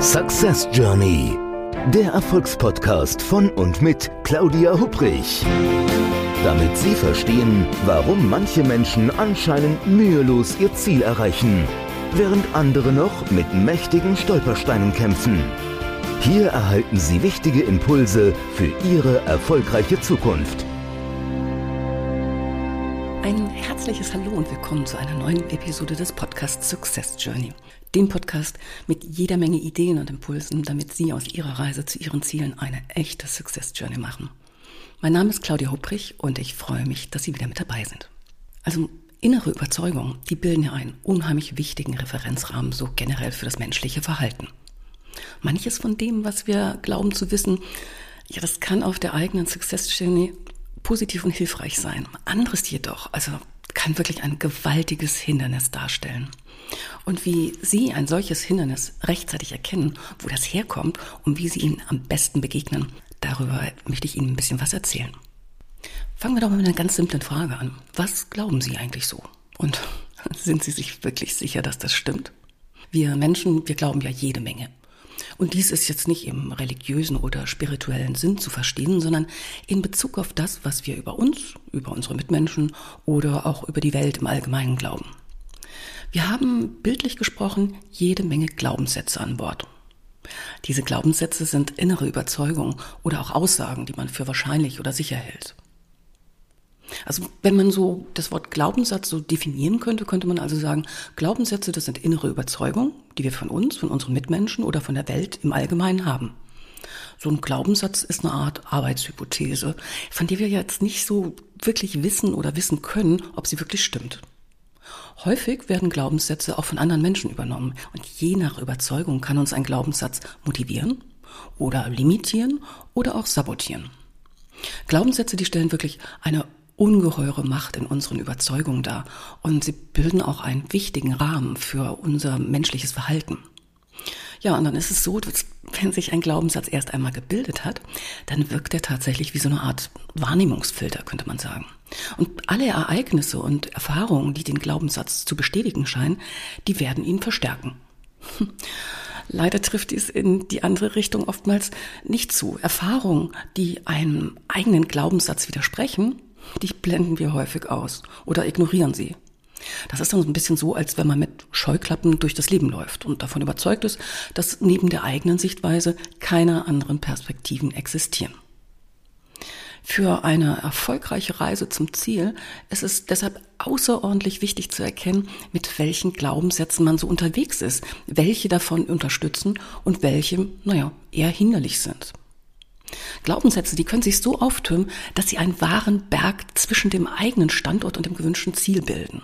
Success Journey, der Erfolgspodcast von und mit Claudia Hubrich. Damit Sie verstehen, warum manche Menschen anscheinend mühelos ihr Ziel erreichen, während andere noch mit mächtigen Stolpersteinen kämpfen. Hier erhalten Sie wichtige Impulse für Ihre erfolgreiche Zukunft. Ein herzliches Hallo und willkommen zu einer neuen Episode des Podcasts Success Journey. Dem Podcast mit jeder Menge Ideen und Impulsen, damit Sie aus Ihrer Reise zu Ihren Zielen eine echte Success Journey machen. Mein Name ist Claudia Hupprich und ich freue mich, dass Sie wieder mit dabei sind. Also innere Überzeugungen, die bilden ja einen unheimlich wichtigen Referenzrahmen so generell für das menschliche Verhalten. Manches von dem, was wir glauben zu wissen, ja, das kann auf der eigenen Success Journey positiv und hilfreich sein. Anderes jedoch, also kann wirklich ein gewaltiges Hindernis darstellen. Und wie Sie ein solches Hindernis rechtzeitig erkennen, wo das herkommt und wie Sie ihm am besten begegnen, darüber möchte ich Ihnen ein bisschen was erzählen. Fangen wir doch mal mit einer ganz simplen Frage an. Was glauben Sie eigentlich so? Und sind Sie sich wirklich sicher, dass das stimmt? Wir Menschen, wir glauben ja jede Menge. Und dies ist jetzt nicht im religiösen oder spirituellen Sinn zu verstehen, sondern in Bezug auf das, was wir über uns, über unsere Mitmenschen oder auch über die Welt im Allgemeinen glauben. Wir haben bildlich gesprochen jede Menge Glaubenssätze an Bord. Diese Glaubenssätze sind innere Überzeugungen oder auch Aussagen, die man für wahrscheinlich oder sicher hält. Also wenn man so das Wort Glaubenssatz so definieren könnte, könnte man also sagen, Glaubenssätze, das sind innere Überzeugungen, die wir von uns, von unseren Mitmenschen oder von der Welt im Allgemeinen haben. So ein Glaubenssatz ist eine Art Arbeitshypothese, von der wir jetzt nicht so wirklich wissen oder wissen können, ob sie wirklich stimmt. Häufig werden Glaubenssätze auch von anderen Menschen übernommen und je nach Überzeugung kann uns ein Glaubenssatz motivieren oder limitieren oder auch sabotieren. Glaubenssätze, die stellen wirklich eine ungeheure Macht in unseren Überzeugungen dar und sie bilden auch einen wichtigen Rahmen für unser menschliches Verhalten. Ja, und dann ist es so, dass wenn sich ein Glaubenssatz erst einmal gebildet hat, dann wirkt er tatsächlich wie so eine Art Wahrnehmungsfilter, könnte man sagen. Und alle Ereignisse und Erfahrungen, die den Glaubenssatz zu bestätigen scheinen, die werden ihn verstärken. Leider trifft dies in die andere Richtung oftmals nicht zu. Erfahrungen, die einem eigenen Glaubenssatz widersprechen, die blenden wir häufig aus oder ignorieren sie. Das ist dann so ein bisschen so, als wenn man mit Scheuklappen durch das Leben läuft und davon überzeugt ist, dass neben der eigenen Sichtweise keine anderen Perspektiven existieren. Für eine erfolgreiche Reise zum Ziel ist es deshalb außerordentlich wichtig zu erkennen, mit welchen Glaubenssätzen man so unterwegs ist, welche davon unterstützen und welche, naja, eher hinderlich sind. Glaubenssätze, die können sich so auftürmen, dass sie einen wahren Berg zwischen dem eigenen Standort und dem gewünschten Ziel bilden.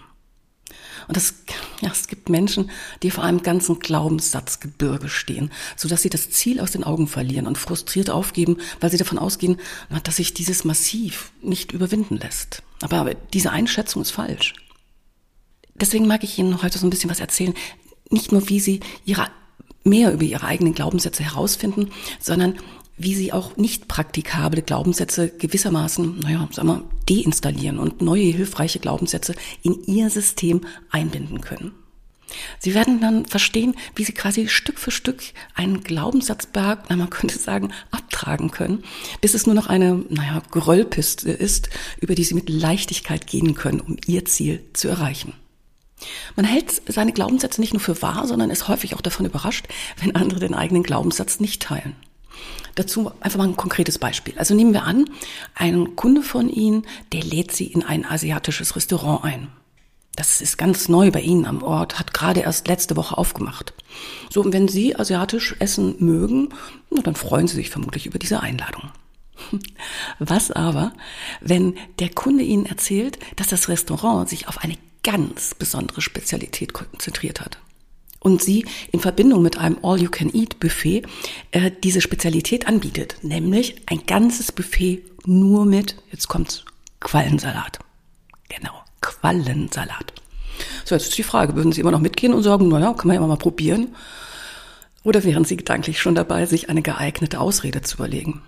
Und das, ja, es gibt Menschen, die vor einem ganzen Glaubenssatzgebirge stehen, so dass sie das Ziel aus den Augen verlieren und frustriert aufgeben, weil sie davon ausgehen, dass sich dieses Massiv nicht überwinden lässt. Aber diese Einschätzung ist falsch. Deswegen mag ich Ihnen heute so ein bisschen was erzählen. Nicht nur, wie Sie ihre, mehr über Ihre eigenen Glaubenssätze herausfinden, sondern wie sie auch nicht praktikable Glaubenssätze gewissermaßen, naja, sagen wir, deinstallieren und neue hilfreiche Glaubenssätze in ihr System einbinden können. Sie werden dann verstehen, wie sie quasi Stück für Stück einen Glaubenssatzberg, na, man könnte sagen, abtragen können, bis es nur noch eine, naja, Geröllpiste ist, über die sie mit Leichtigkeit gehen können, um ihr Ziel zu erreichen. Man hält seine Glaubenssätze nicht nur für wahr, sondern ist häufig auch davon überrascht, wenn andere den eigenen Glaubenssatz nicht teilen. Dazu einfach mal ein konkretes Beispiel. Also nehmen wir an, ein Kunde von Ihnen, der lädt Sie in ein asiatisches Restaurant ein. Das ist ganz neu bei Ihnen am Ort, hat gerade erst letzte Woche aufgemacht. So, und wenn Sie asiatisch essen mögen, dann freuen Sie sich vermutlich über diese Einladung. Was aber, wenn der Kunde Ihnen erzählt, dass das Restaurant sich auf eine ganz besondere Spezialität konzentriert hat? Und sie in Verbindung mit einem All-You-Can-Eat-Buffet äh, diese Spezialität anbietet, nämlich ein ganzes Buffet nur mit, jetzt kommt's, Quallensalat. Genau, Quallensalat. So, jetzt ist die Frage, würden Sie immer noch mitgehen und sagen, naja, kann man ja mal probieren? Oder wären Sie gedanklich schon dabei, sich eine geeignete Ausrede zu überlegen?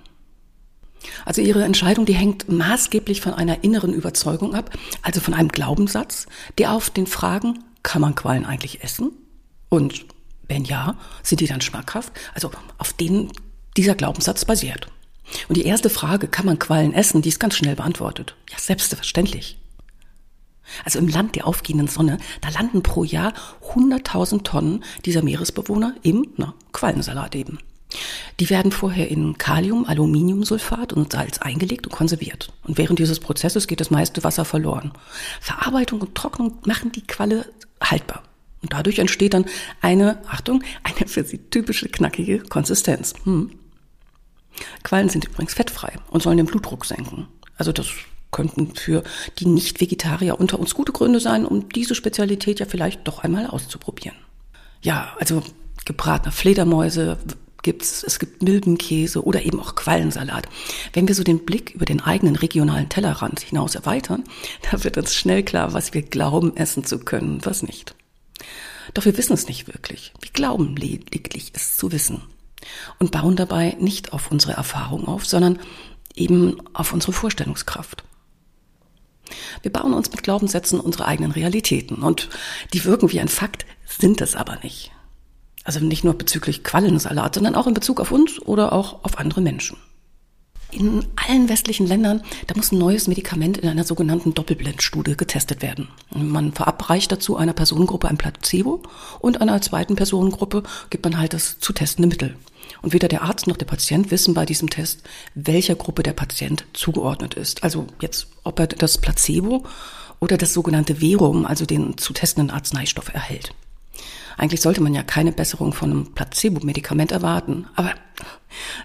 Also Ihre Entscheidung, die hängt maßgeblich von einer inneren Überzeugung ab, also von einem Glaubenssatz, der auf den Fragen, kann man Quallen eigentlich essen? Und Wenn ja, sind die dann schmackhaft? Also auf denen dieser Glaubenssatz basiert. Und die erste Frage, kann man Quallen essen, die ist ganz schnell beantwortet. Ja, selbstverständlich. Also im Land der aufgehenden Sonne, da landen pro Jahr 100.000 Tonnen dieser Meeresbewohner im na, Quallensalat eben. Die werden vorher in Kalium, Aluminiumsulfat und Salz eingelegt und konserviert. Und während dieses Prozesses geht das meiste Wasser verloren. Verarbeitung und Trocknung machen die Qualle haltbar. Und dadurch entsteht dann eine, Achtung, eine für sie typische knackige Konsistenz. Hm. Quallen sind übrigens fettfrei und sollen den Blutdruck senken. Also das könnten für die Nicht-Vegetarier unter uns gute Gründe sein, um diese Spezialität ja vielleicht doch einmal auszuprobieren. Ja, also gebratene Fledermäuse gibt's, es gibt Milbenkäse oder eben auch Quallensalat. Wenn wir so den Blick über den eigenen regionalen Tellerrand hinaus erweitern, da wird uns schnell klar, was wir glauben essen zu können was nicht. Doch wir wissen es nicht wirklich. Wir glauben lediglich es zu wissen und bauen dabei nicht auf unsere Erfahrung auf, sondern eben auf unsere Vorstellungskraft. Wir bauen uns mit Glaubenssätzen unsere eigenen Realitäten und die wirken wie ein Fakt, sind es aber nicht. Also nicht nur bezüglich Quallensalat, sondern auch in Bezug auf uns oder auch auf andere Menschen. In allen westlichen Ländern, da muss ein neues Medikament in einer sogenannten Doppelblindstudie getestet werden. Man verabreicht dazu einer Personengruppe ein Placebo und einer zweiten Personengruppe gibt man halt das zu testende Mittel. Und weder der Arzt noch der Patient wissen bei diesem Test, welcher Gruppe der Patient zugeordnet ist. Also jetzt, ob er das Placebo oder das sogenannte Verum, also den zu testenden Arzneistoff erhält. Eigentlich sollte man ja keine Besserung von einem Placebo-Medikament erwarten. Aber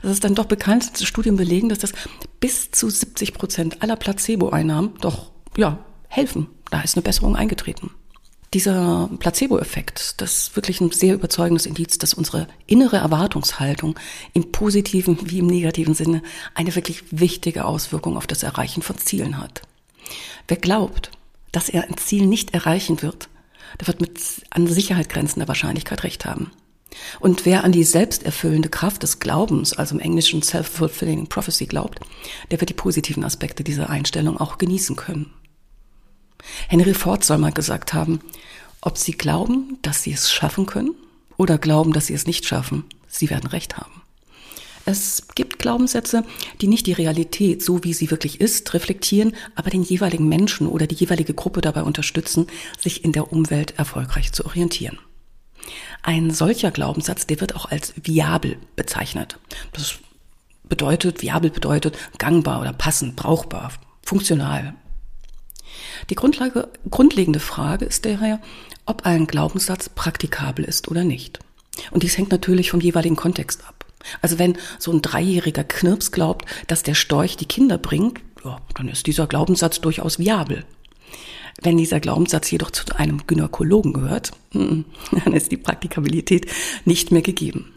es ist dann doch bekannt, dass Studien belegen, dass das bis zu 70 Prozent aller Placebo-Einnahmen doch, ja, helfen. Da ist eine Besserung eingetreten. Dieser Placebo-Effekt, das ist wirklich ein sehr überzeugendes Indiz, dass unsere innere Erwartungshaltung im positiven wie im negativen Sinne eine wirklich wichtige Auswirkung auf das Erreichen von Zielen hat. Wer glaubt, dass er ein Ziel nicht erreichen wird, der wird mit an Sicherheit grenzender Wahrscheinlichkeit recht haben. Und wer an die selbsterfüllende Kraft des Glaubens, also im Englischen Self-Fulfilling Prophecy glaubt, der wird die positiven Aspekte dieser Einstellung auch genießen können. Henry Ford soll mal gesagt haben, ob Sie glauben, dass Sie es schaffen können oder glauben, dass Sie es nicht schaffen, Sie werden recht haben. Es gibt Glaubenssätze, die nicht die Realität, so wie sie wirklich ist, reflektieren, aber den jeweiligen Menschen oder die jeweilige Gruppe dabei unterstützen, sich in der Umwelt erfolgreich zu orientieren. Ein solcher Glaubenssatz, der wird auch als viabel bezeichnet. Das bedeutet, viabel bedeutet gangbar oder passend, brauchbar, funktional. Die grundlegende Frage ist daher, ob ein Glaubenssatz praktikabel ist oder nicht. Und dies hängt natürlich vom jeweiligen Kontext ab. Also wenn so ein dreijähriger Knirps glaubt, dass der Storch die Kinder bringt, ja, dann ist dieser Glaubenssatz durchaus viabel. Wenn dieser Glaubenssatz jedoch zu einem Gynäkologen gehört, dann ist die Praktikabilität nicht mehr gegeben.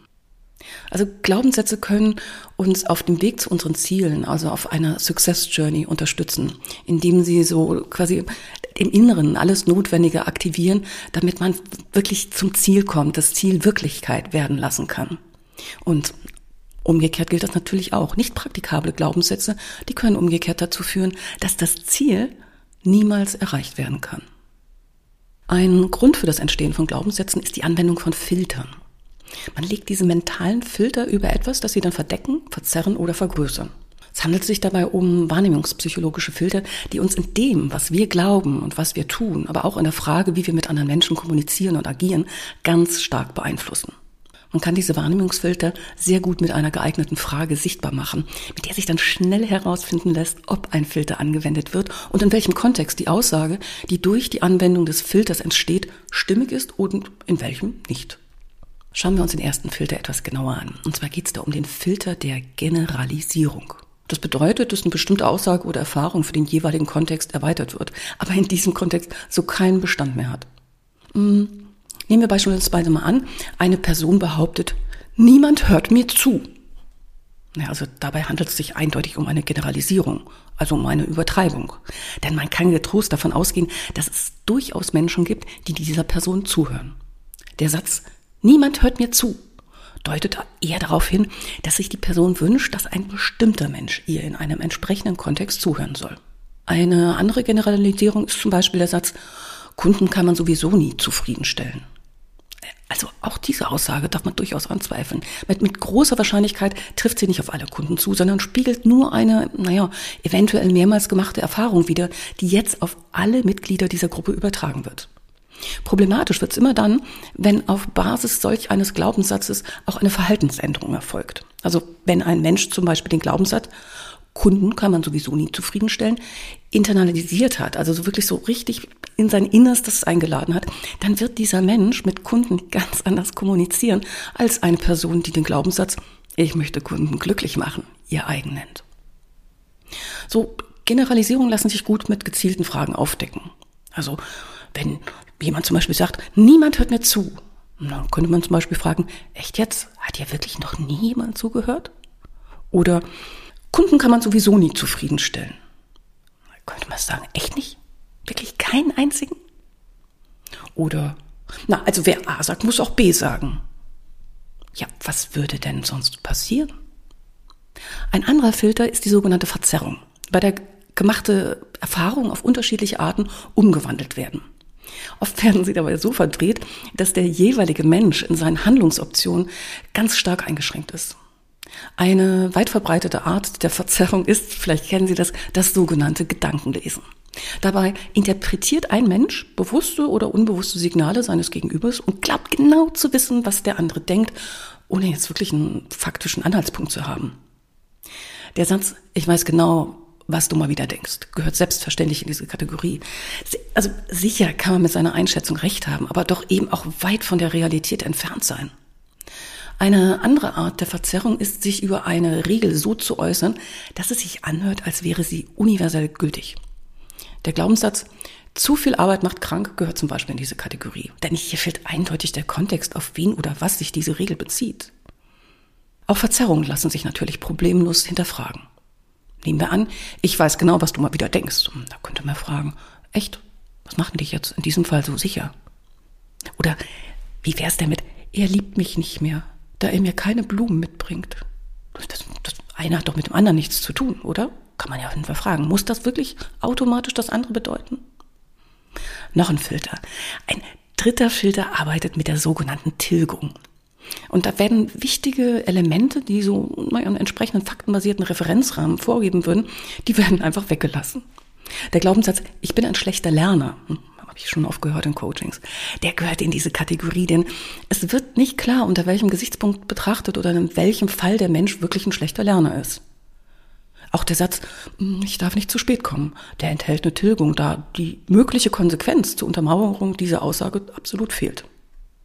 Also Glaubenssätze können uns auf dem Weg zu unseren Zielen, also auf einer Success Journey unterstützen, indem sie so quasi im Inneren alles Notwendige aktivieren, damit man wirklich zum Ziel kommt, das Ziel Wirklichkeit werden lassen kann. Und umgekehrt gilt das natürlich auch. Nicht praktikable Glaubenssätze, die können umgekehrt dazu führen, dass das Ziel niemals erreicht werden kann. Ein Grund für das Entstehen von Glaubenssätzen ist die Anwendung von Filtern. Man legt diese mentalen Filter über etwas, das sie dann verdecken, verzerren oder vergrößern. Es handelt sich dabei um wahrnehmungspsychologische Filter, die uns in dem, was wir glauben und was wir tun, aber auch in der Frage, wie wir mit anderen Menschen kommunizieren und agieren, ganz stark beeinflussen. Man kann diese Wahrnehmungsfilter sehr gut mit einer geeigneten Frage sichtbar machen, mit der sich dann schnell herausfinden lässt, ob ein Filter angewendet wird und in welchem Kontext die Aussage, die durch die Anwendung des Filters entsteht, stimmig ist und in welchem nicht. Schauen wir uns den ersten Filter etwas genauer an. Und zwar geht es da um den Filter der Generalisierung. Das bedeutet, dass eine bestimmte Aussage oder Erfahrung für den jeweiligen Kontext erweitert wird, aber in diesem Kontext so keinen Bestand mehr hat. Hm. Nehmen wir beispielsweise mal an, eine Person behauptet, niemand hört mir zu. Ja, also dabei handelt es sich eindeutig um eine Generalisierung, also um eine Übertreibung. Denn man kann getrost davon ausgehen, dass es durchaus Menschen gibt, die dieser Person zuhören. Der Satz, niemand hört mir zu, deutet eher darauf hin, dass sich die Person wünscht, dass ein bestimmter Mensch ihr in einem entsprechenden Kontext zuhören soll. Eine andere Generalisierung ist zum Beispiel der Satz, Kunden kann man sowieso nie zufriedenstellen. Also auch diese Aussage darf man durchaus anzweifeln. Mit, mit großer Wahrscheinlichkeit trifft sie nicht auf alle Kunden zu, sondern spiegelt nur eine, naja, eventuell mehrmals gemachte Erfahrung wider, die jetzt auf alle Mitglieder dieser Gruppe übertragen wird. Problematisch wird es immer dann, wenn auf Basis solch eines Glaubenssatzes auch eine Verhaltensänderung erfolgt. Also wenn ein Mensch zum Beispiel den Glaubenssatz, Kunden kann man sowieso nie zufriedenstellen, internalisiert hat, also so wirklich so richtig in sein Innerstes eingeladen hat, dann wird dieser Mensch mit Kunden ganz anders kommunizieren als eine Person, die den Glaubenssatz, ich möchte Kunden glücklich machen, ihr eigen nennt. So Generalisierungen lassen sich gut mit gezielten Fragen aufdecken. Also wenn jemand zum Beispiel sagt, niemand hört mir zu, dann könnte man zum Beispiel fragen, echt jetzt? Hat ja wirklich noch nie jemand zugehört? Oder Kunden kann man sowieso nie zufriedenstellen. Könnte man sagen, echt nicht? Wirklich keinen einzigen? Oder, na, also wer A sagt, muss auch B sagen. Ja, was würde denn sonst passieren? Ein anderer Filter ist die sogenannte Verzerrung, bei der gemachte Erfahrungen auf unterschiedliche Arten umgewandelt werden. Oft werden sie dabei so verdreht, dass der jeweilige Mensch in seinen Handlungsoptionen ganz stark eingeschränkt ist. Eine weit verbreitete Art der Verzerrung ist, vielleicht kennen Sie das, das sogenannte Gedankenlesen. Dabei interpretiert ein Mensch bewusste oder unbewusste Signale seines Gegenübers und glaubt genau zu wissen, was der andere denkt, ohne jetzt wirklich einen faktischen Anhaltspunkt zu haben. Der Satz, ich weiß genau, was du mal wieder denkst, gehört selbstverständlich in diese Kategorie. Also sicher kann man mit seiner Einschätzung recht haben, aber doch eben auch weit von der Realität entfernt sein. Eine andere Art der Verzerrung ist, sich über eine Regel so zu äußern, dass es sich anhört, als wäre sie universell gültig. Der Glaubenssatz, zu viel Arbeit macht krank, gehört zum Beispiel in diese Kategorie. Denn hier fehlt eindeutig der Kontext, auf wen oder was sich diese Regel bezieht. Auch Verzerrungen lassen sich natürlich problemlos hinterfragen. Nehmen wir an, ich weiß genau, was du mal wieder denkst. Da könnte man fragen, echt, was macht denn dich jetzt in diesem Fall so sicher? Oder wie wär's denn mit, er liebt mich nicht mehr, da er mir keine Blumen mitbringt? Das, das eine hat doch mit dem anderen nichts zu tun, oder? Kann man ja auf jeden Fall fragen. Muss das wirklich automatisch das andere bedeuten? Noch ein Filter. Ein dritter Filter arbeitet mit der sogenannten Tilgung. Und da werden wichtige Elemente, die so einen entsprechenden faktenbasierten Referenzrahmen vorgeben würden, die werden einfach weggelassen. Der Glaubenssatz, ich bin ein schlechter Lerner, hm, habe ich schon oft gehört in Coachings, der gehört in diese Kategorie, denn es wird nicht klar, unter welchem Gesichtspunkt betrachtet oder in welchem Fall der Mensch wirklich ein schlechter Lerner ist. Auch der Satz, hm, ich darf nicht zu spät kommen, der enthält eine Tilgung, da die mögliche Konsequenz zur Untermauerung dieser Aussage absolut fehlt.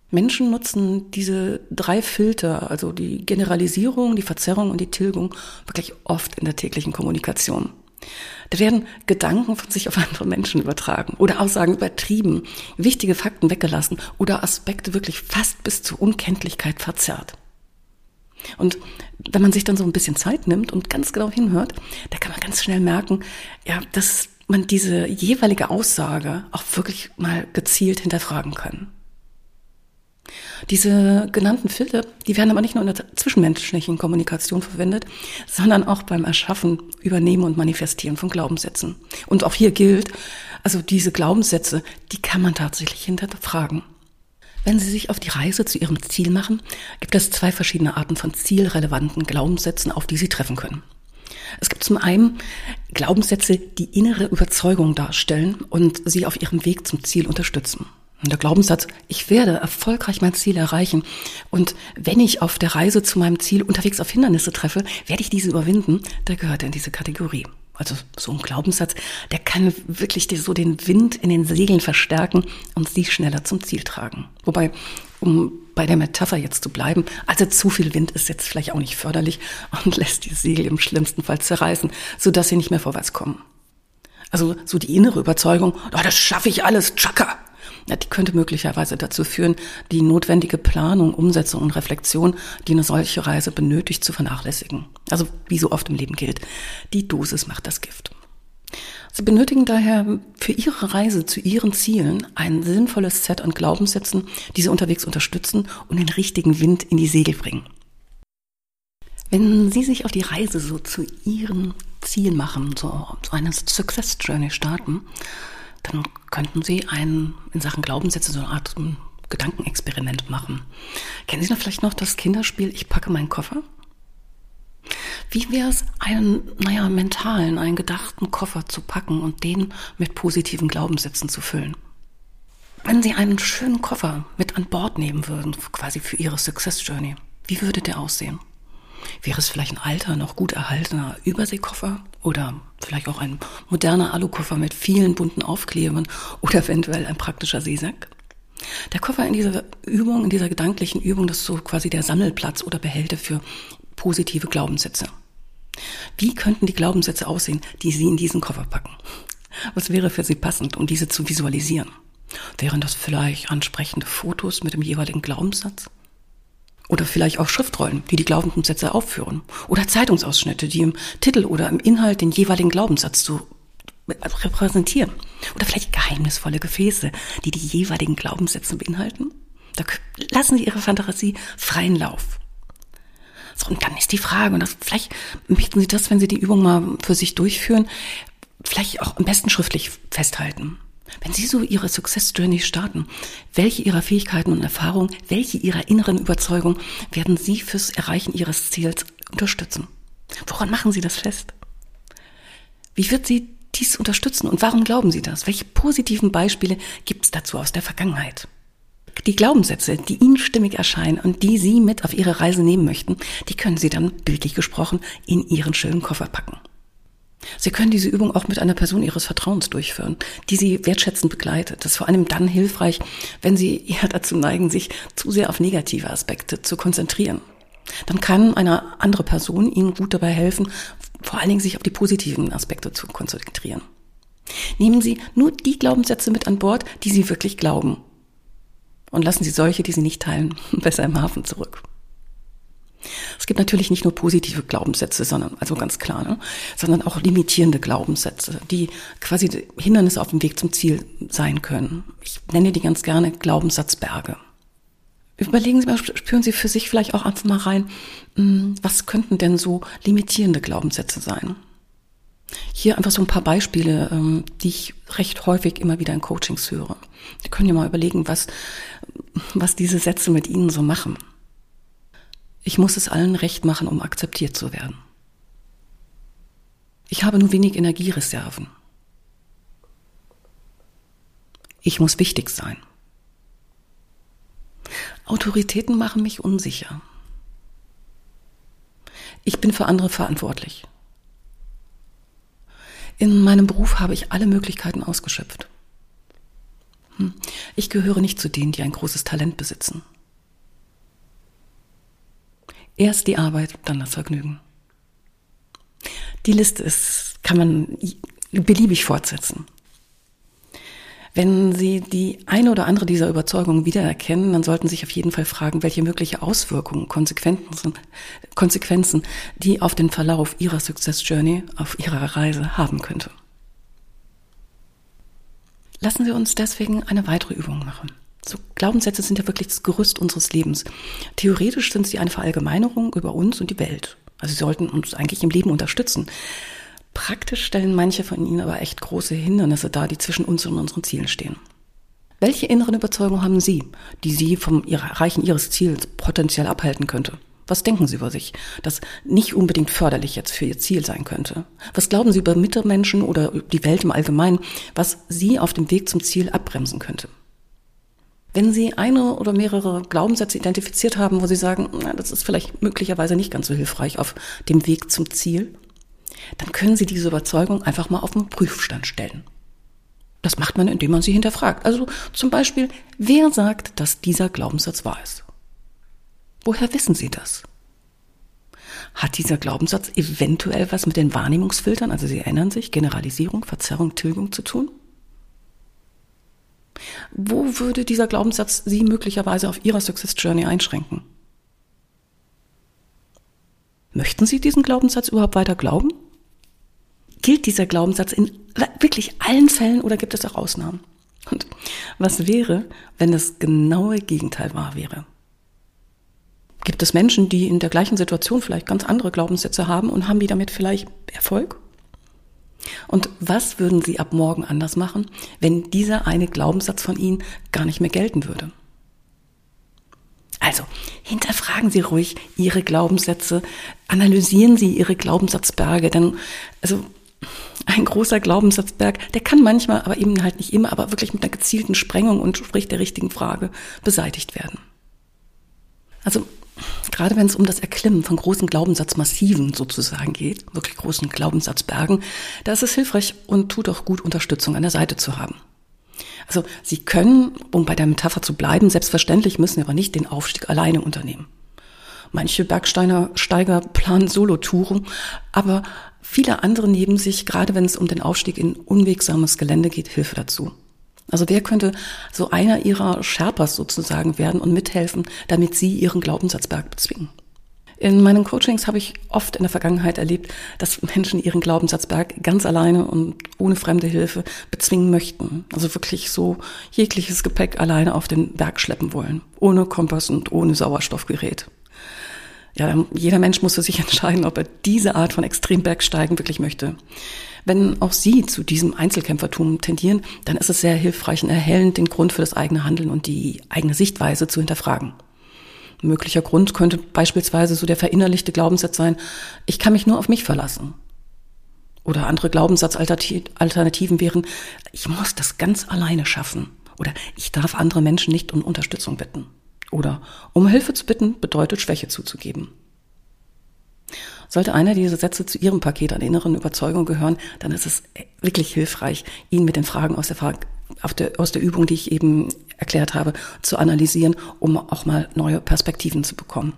Menschen nutzen diese drei Filter, also die Generalisierung, die Verzerrung und die Tilgung, wirklich oft in der täglichen Kommunikation. Da werden Gedanken von sich auf andere Menschen übertragen oder Aussagen übertrieben, wichtige Fakten weggelassen oder Aspekte wirklich fast bis zur Unkenntlichkeit verzerrt. Und wenn man sich dann so ein bisschen Zeit nimmt und ganz genau hinhört, da kann man ganz schnell merken, ja, dass man diese jeweilige Aussage auch wirklich mal gezielt hinterfragen kann. Diese genannten Filter, die werden aber nicht nur in der zwischenmenschlichen Kommunikation verwendet, sondern auch beim Erschaffen, Übernehmen und Manifestieren von Glaubenssätzen. Und auch hier gilt, also diese Glaubenssätze, die kann man tatsächlich hinterfragen. Wenn Sie sich auf die Reise zu Ihrem Ziel machen, gibt es zwei verschiedene Arten von zielrelevanten Glaubenssätzen, auf die Sie treffen können. Es gibt zum einen Glaubenssätze, die innere Überzeugung darstellen und Sie auf Ihrem Weg zum Ziel unterstützen. Und der Glaubenssatz, ich werde erfolgreich mein Ziel erreichen. Und wenn ich auf der Reise zu meinem Ziel unterwegs auf Hindernisse treffe, werde ich diese überwinden, der gehört in diese Kategorie. Also so ein Glaubenssatz, der kann wirklich so den Wind in den Segeln verstärken und sie schneller zum Ziel tragen. Wobei, um bei der Metapher jetzt zu bleiben, also zu viel Wind ist jetzt vielleicht auch nicht förderlich und lässt die Segel im schlimmsten Fall zerreißen, sodass sie nicht mehr vorwärts kommen. Also so die innere Überzeugung, oh, das schaffe ich alles, tschakka, die könnte möglicherweise dazu führen, die notwendige Planung, Umsetzung und Reflexion, die eine solche Reise benötigt, zu vernachlässigen. Also wie so oft im Leben gilt, die Dosis macht das Gift. Sie benötigen daher für Ihre Reise zu Ihren Zielen ein sinnvolles Set an Glaubenssätzen, die Sie unterwegs unterstützen und den richtigen Wind in die Segel bringen. Wenn Sie sich auf die Reise so zu Ihren Zielen machen, so, so eine Success Journey starten, dann könnten Sie einen in Sachen Glaubenssätze so eine Art Gedankenexperiment machen. Kennen Sie noch vielleicht noch das Kinderspiel Ich packe meinen Koffer? Wie wäre es, einen, naja, mentalen, einen gedachten Koffer zu packen und den mit positiven Glaubenssätzen zu füllen? Wenn Sie einen schönen Koffer mit an Bord nehmen würden, quasi für Ihre Success Journey, wie würde der aussehen? Wäre es vielleicht ein alter, noch gut erhaltener Überseekoffer oder vielleicht auch ein moderner Alukoffer mit vielen bunten Aufklebern oder eventuell ein praktischer Seesack? Der Koffer in dieser Übung, in dieser gedanklichen Übung, das ist so quasi der Sammelplatz oder Behälter für positive Glaubenssätze. Wie könnten die Glaubenssätze aussehen, die Sie in diesen Koffer packen? Was wäre für Sie passend, um diese zu visualisieren? Wären das vielleicht ansprechende Fotos mit dem jeweiligen Glaubenssatz? Oder vielleicht auch Schriftrollen, die die Glaubenssätze aufführen? Oder Zeitungsausschnitte, die im Titel oder im Inhalt den jeweiligen Glaubenssatz zu repräsentieren? Oder vielleicht geheimnisvolle Gefäße, die die jeweiligen Glaubenssätze beinhalten? Da lassen Sie Ihre Fantasie freien Lauf. So, und dann ist die Frage, und das, vielleicht möchten Sie das, wenn Sie die Übung mal für sich durchführen, vielleicht auch am besten schriftlich festhalten. Wenn Sie so Ihre Success Journey starten, welche Ihrer Fähigkeiten und Erfahrungen, welche Ihrer inneren Überzeugung werden Sie fürs Erreichen Ihres Ziels unterstützen? Woran machen Sie das fest? Wie wird Sie dies unterstützen und warum glauben Sie das? Welche positiven Beispiele gibt es dazu aus der Vergangenheit? Die Glaubenssätze, die Ihnen stimmig erscheinen und die Sie mit auf Ihre Reise nehmen möchten, die können Sie dann bildlich gesprochen in Ihren schönen Koffer packen. Sie können diese Übung auch mit einer Person Ihres Vertrauens durchführen, die Sie wertschätzend begleitet. Das ist vor allem dann hilfreich, wenn Sie eher dazu neigen, sich zu sehr auf negative Aspekte zu konzentrieren. Dann kann eine andere Person Ihnen gut dabei helfen, vor allen Dingen sich auf die positiven Aspekte zu konzentrieren. Nehmen Sie nur die Glaubenssätze mit an Bord, die Sie wirklich glauben. Und lassen Sie solche, die Sie nicht teilen, besser im Hafen zurück. Es gibt natürlich nicht nur positive Glaubenssätze, sondern, also ganz klar, ne, sondern auch limitierende Glaubenssätze, die quasi Hindernisse auf dem Weg zum Ziel sein können. Ich nenne die ganz gerne Glaubenssatzberge. Überlegen Sie mal, spüren Sie für sich vielleicht auch einfach mal rein, hm, was könnten denn so limitierende Glaubenssätze sein? Hier einfach so ein paar Beispiele, ähm, die ich recht häufig immer wieder in Coachings höre. Sie können ja mal überlegen, was, was diese Sätze mit Ihnen so machen. Ich muss es allen recht machen, um akzeptiert zu werden. Ich habe nur wenig Energiereserven. Ich muss wichtig sein. Autoritäten machen mich unsicher. Ich bin für andere verantwortlich. In meinem Beruf habe ich alle Möglichkeiten ausgeschöpft. Hm. Ich gehöre nicht zu denen, die ein großes Talent besitzen. Erst die Arbeit, dann das Vergnügen. Die Liste ist, kann man beliebig fortsetzen. Wenn Sie die eine oder andere dieser Überzeugungen wiedererkennen, dann sollten Sie sich auf jeden Fall fragen, welche mögliche Auswirkungen, Konsequenzen, Konsequenzen die auf den Verlauf Ihrer Success Journey, auf Ihrer Reise haben könnte. Lassen Sie uns deswegen eine weitere Übung machen. So Glaubenssätze sind ja wirklich das Gerüst unseres Lebens. Theoretisch sind sie eine Verallgemeinerung über uns und die Welt. Also sie sollten uns eigentlich im Leben unterstützen. Praktisch stellen manche von ihnen aber echt große Hindernisse dar, die zwischen uns und unseren Zielen stehen. Welche inneren Überzeugungen haben Sie, die Sie vom Erreichen Ihres Ziels potenziell abhalten könnte? Was denken Sie über sich, das nicht unbedingt förderlich jetzt für Ihr Ziel sein könnte? Was glauben Sie über Mitmenschen oder die Welt im Allgemeinen, was Sie auf dem Weg zum Ziel abbremsen könnte? Wenn Sie eine oder mehrere Glaubenssätze identifiziert haben, wo Sie sagen, na, das ist vielleicht möglicherweise nicht ganz so hilfreich auf dem Weg zum Ziel, dann können Sie diese Überzeugung einfach mal auf den Prüfstand stellen. Das macht man, indem man sie hinterfragt. Also zum Beispiel, wer sagt, dass dieser Glaubenssatz wahr ist? Woher wissen Sie das? Hat dieser Glaubenssatz eventuell was mit den Wahrnehmungsfiltern, also Sie erinnern sich, Generalisierung, Verzerrung, Tilgung zu tun? Wo würde dieser Glaubenssatz Sie möglicherweise auf Ihrer Success Journey einschränken? Möchten Sie diesen Glaubenssatz überhaupt weiter glauben? Gilt dieser Glaubenssatz in wirklich allen Fällen oder gibt es auch Ausnahmen? Und was wäre, wenn das genaue Gegenteil wahr wäre? Gibt es Menschen, die in der gleichen Situation vielleicht ganz andere Glaubenssätze haben und haben die damit vielleicht Erfolg? Und was würden Sie ab morgen anders machen, wenn dieser eine Glaubenssatz von Ihnen gar nicht mehr gelten würde? Also, hinterfragen Sie ruhig Ihre Glaubenssätze, analysieren Sie Ihre Glaubenssatzberge, denn, also, ein großer Glaubenssatzberg, der kann manchmal, aber eben halt nicht immer, aber wirklich mit einer gezielten Sprengung und sprich der richtigen Frage beseitigt werden. Also gerade wenn es um das Erklimmen von großen Glaubenssatzmassiven sozusagen geht, wirklich großen Glaubenssatzbergen, da ist es hilfreich und tut auch gut, Unterstützung an der Seite zu haben. Also Sie können, um bei der Metapher zu bleiben, selbstverständlich müssen aber nicht den Aufstieg alleine unternehmen. Manche Bergsteiner Steiger planen Solotouren, aber viele andere neben sich, gerade wenn es um den Aufstieg in unwegsames Gelände geht, Hilfe dazu. Also wer könnte so einer ihrer Sherpas sozusagen werden und mithelfen, damit sie ihren Glaubenssatzberg bezwingen? In meinen Coachings habe ich oft in der Vergangenheit erlebt, dass Menschen ihren Glaubenssatzberg ganz alleine und ohne fremde Hilfe bezwingen möchten. Also wirklich so jegliches Gepäck alleine auf den Berg schleppen wollen. Ohne Kompass und ohne Sauerstoffgerät. Ja, jeder Mensch muss für sich entscheiden, ob er diese Art von Extrembergsteigen wirklich möchte. Wenn auch Sie zu diesem Einzelkämpfertum tendieren, dann ist es sehr hilfreich und erhellend, den Grund für das eigene Handeln und die eigene Sichtweise zu hinterfragen. Ein möglicher Grund könnte beispielsweise so der verinnerlichte Glaubenssatz sein, ich kann mich nur auf mich verlassen. Oder andere Glaubenssatzalternativen wären, ich muss das ganz alleine schaffen. Oder ich darf andere Menschen nicht um Unterstützung bitten. Oder um Hilfe zu bitten bedeutet Schwäche zuzugeben. Sollte einer dieser Sätze zu Ihrem Paket an inneren Überzeugungen gehören, dann ist es wirklich hilfreich, ihn mit den Fragen aus der, Frage, der, aus der Übung, die ich eben erklärt habe, zu analysieren, um auch mal neue Perspektiven zu bekommen.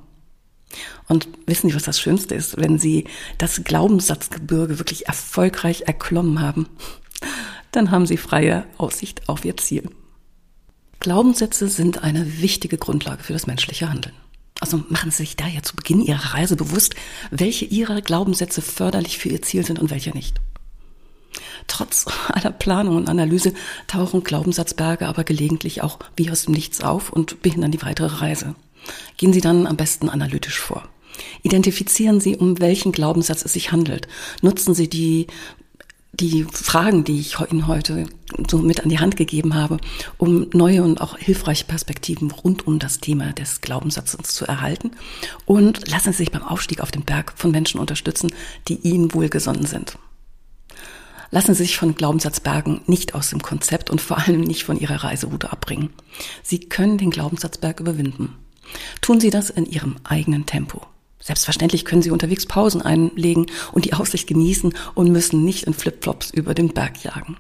Und wissen Sie, was das Schönste ist, wenn Sie das Glaubenssatzgebirge wirklich erfolgreich erklommen haben? Dann haben Sie freie Aussicht auf Ihr Ziel. Glaubenssätze sind eine wichtige Grundlage für das menschliche Handeln. Also machen Sie sich daher zu Beginn Ihrer Reise bewusst, welche Ihrer Glaubenssätze förderlich für Ihr Ziel sind und welche nicht. Trotz aller Planung und Analyse tauchen Glaubenssatzberge aber gelegentlich auch wie aus dem Nichts auf und behindern die weitere Reise. Gehen Sie dann am besten analytisch vor. Identifizieren Sie, um welchen Glaubenssatz es sich handelt. Nutzen Sie die die Fragen, die ich Ihnen heute so mit an die Hand gegeben habe, um neue und auch hilfreiche Perspektiven rund um das Thema des Glaubenssatzes zu erhalten. Und lassen Sie sich beim Aufstieg auf den Berg von Menschen unterstützen, die Ihnen wohlgesonnen sind. Lassen Sie sich von Glaubenssatzbergen nicht aus dem Konzept und vor allem nicht von Ihrer Reiseroute abbringen. Sie können den Glaubenssatzberg überwinden. Tun Sie das in Ihrem eigenen Tempo. Selbstverständlich können Sie unterwegs Pausen einlegen und die Aussicht genießen und müssen nicht in Flipflops über den Berg jagen.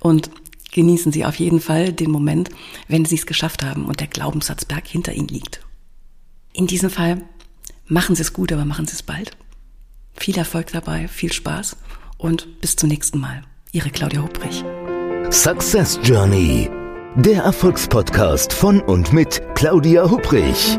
Und genießen Sie auf jeden Fall den Moment, wenn Sie es geschafft haben und der Glaubenssatzberg hinter Ihnen liegt. In diesem Fall machen Sie es gut, aber machen Sie es bald. Viel Erfolg dabei, viel Spaß und bis zum nächsten Mal. Ihre Claudia Hubrich. Success Journey. Der Erfolgspodcast von und mit Claudia Hubrich.